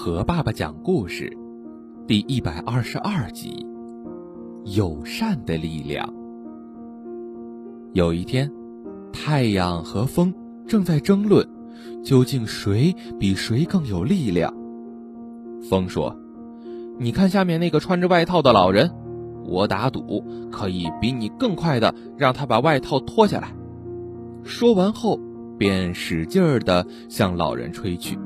和爸爸讲故事，第一百二十二集：友善的力量。有一天，太阳和风正在争论，究竟谁比谁更有力量。风说：“你看下面那个穿着外套的老人，我打赌可以比你更快的让他把外套脱下来。”说完后，便使劲儿的向老人吹去。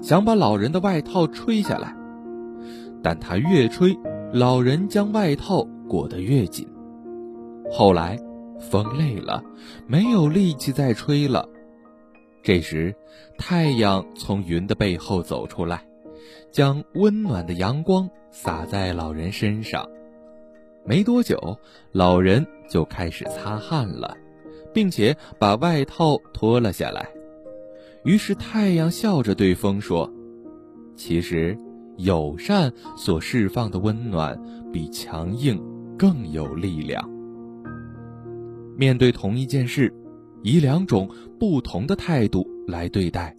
想把老人的外套吹下来，但他越吹，老人将外套裹得越紧。后来，风累了，没有力气再吹了。这时，太阳从云的背后走出来，将温暖的阳光洒在老人身上。没多久，老人就开始擦汗了，并且把外套脱了下来。于是太阳笑着对风说：“其实，友善所释放的温暖比强硬更有力量。面对同一件事，以两种不同的态度来对待，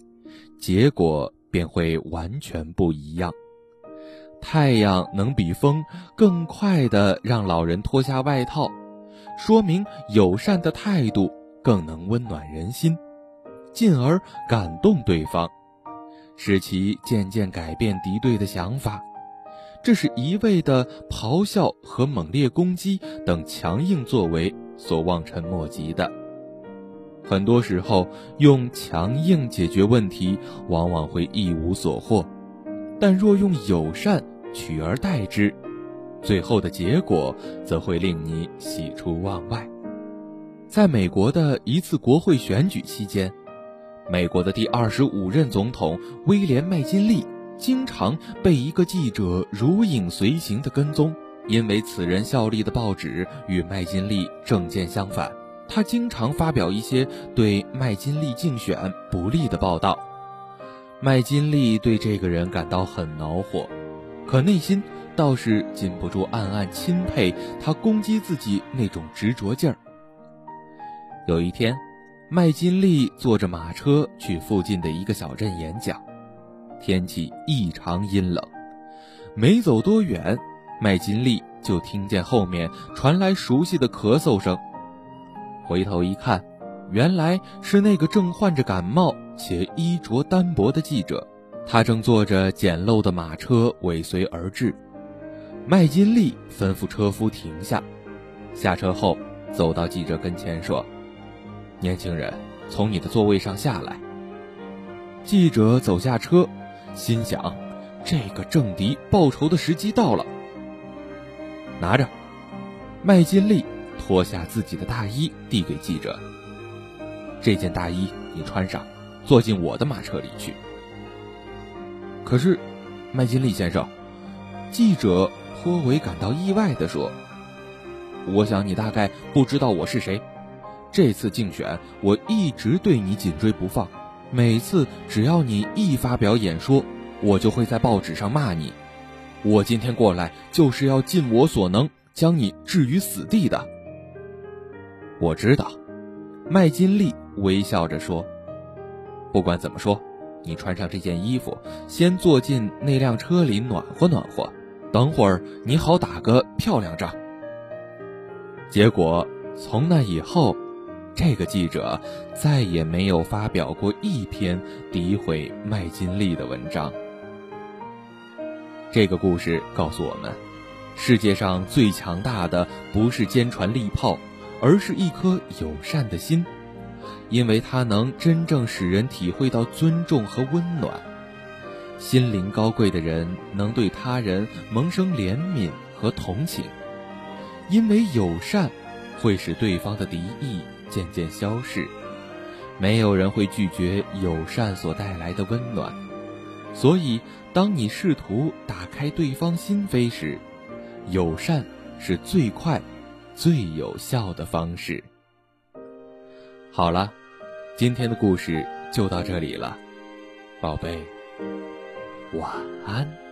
结果便会完全不一样。太阳能比风更快地让老人脱下外套，说明友善的态度更能温暖人心。”进而感动对方，使其渐渐改变敌对的想法。这是一味的咆哮和猛烈攻击等强硬作为所望尘莫及的。很多时候，用强硬解决问题，往往会一无所获；但若用友善取而代之，最后的结果则会令你喜出望外。在美国的一次国会选举期间。美国的第二十五任总统威廉·麦金利经常被一个记者如影随形的跟踪，因为此人效力的报纸与麦金利政见相反，他经常发表一些对麦金利竞选不利的报道。麦金利对这个人感到很恼火，可内心倒是禁不住暗暗钦佩他攻击自己那种执着劲儿。有一天。麦金利坐着马车去附近的一个小镇演讲，天气异常阴冷。没走多远，麦金利就听见后面传来熟悉的咳嗽声。回头一看，原来是那个正患着感冒且衣着单薄的记者，他正坐着简陋的马车尾随而至。麦金利吩咐车夫停下，下车后走到记者跟前说。年轻人，从你的座位上下来。记者走下车，心想：这个政敌报仇的时机到了。拿着，麦金利脱下自己的大衣，递给记者。这件大衣你穿上，坐进我的马车里去。可是，麦金利先生，记者颇为感到意外地说：“我想你大概不知道我是谁。”这次竞选，我一直对你紧追不放。每次只要你一发表演说，我就会在报纸上骂你。我今天过来就是要尽我所能将你置于死地的。我知道，麦金利微笑着说：“不管怎么说，你穿上这件衣服，先坐进那辆车里暖和暖和，等会儿你好打个漂亮仗。”结果从那以后。这个记者再也没有发表过一篇诋毁麦金利的文章。这个故事告诉我们，世界上最强大的不是坚船利炮，而是一颗友善的心，因为它能真正使人体会到尊重和温暖。心灵高贵的人能对他人萌生怜悯和同情，因为友善会使对方的敌意。渐渐消逝，没有人会拒绝友善所带来的温暖，所以，当你试图打开对方心扉时，友善是最快、最有效的方式。好了，今天的故事就到这里了，宝贝，晚安。